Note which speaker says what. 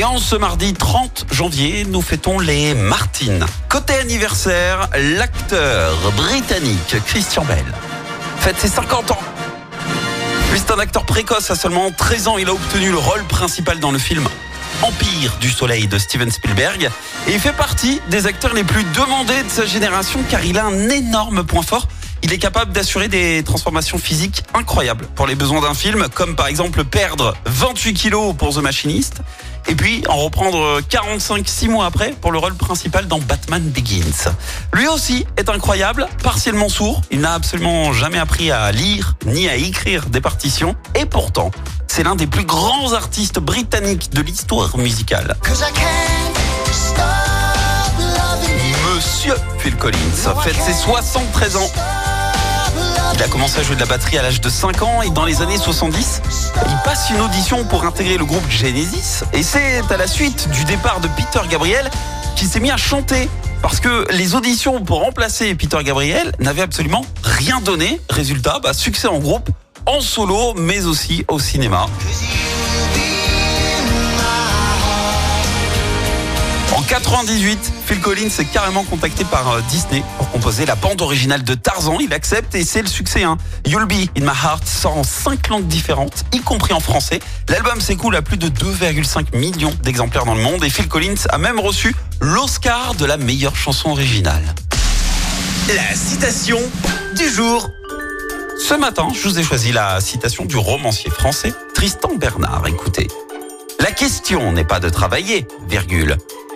Speaker 1: Et en ce mardi 30 janvier, nous fêtons les Martines. Côté anniversaire, l'acteur britannique Christian Bell fête ses 50 ans. Lui, c'est un acteur précoce. À seulement 13 ans, il a obtenu le rôle principal dans le film Empire du Soleil de Steven Spielberg. Et il fait partie des acteurs les plus demandés de sa génération car il a un énorme point fort. Il est capable d'assurer des transformations physiques incroyables pour les besoins d'un film, comme par exemple perdre 28 kilos pour The Machinist, et puis en reprendre 45 six mois après pour le rôle principal dans Batman Begins. Lui aussi est incroyable, partiellement sourd, il n'a absolument jamais appris à lire ni à écrire des partitions, et pourtant, c'est l'un des plus grands artistes britanniques de l'histoire musicale. Monsieur Phil Collins fête ses 73 ans. Il a commencé à jouer de la batterie à l'âge de 5 ans et dans les années 70, il passe une audition pour intégrer le groupe Genesis et c'est à la suite du départ de Peter Gabriel qu'il s'est mis à chanter parce que les auditions pour remplacer Peter Gabriel n'avaient absolument rien donné. Résultat, bah, succès en groupe, en solo, mais aussi au cinéma. 98, Phil Collins est carrément contacté par euh, Disney pour composer la bande originale de Tarzan. Il accepte et c'est le succès. Hein. You'll Be in My Heart sort en cinq langues différentes, y compris en français. L'album s'écoule à plus de 2,5 millions d'exemplaires dans le monde et Phil Collins a même reçu l'Oscar de la meilleure chanson originale.
Speaker 2: La citation du jour.
Speaker 1: Ce matin, je vous ai choisi la citation du romancier français Tristan Bernard. Écoutez. La question n'est pas de travailler, virgule,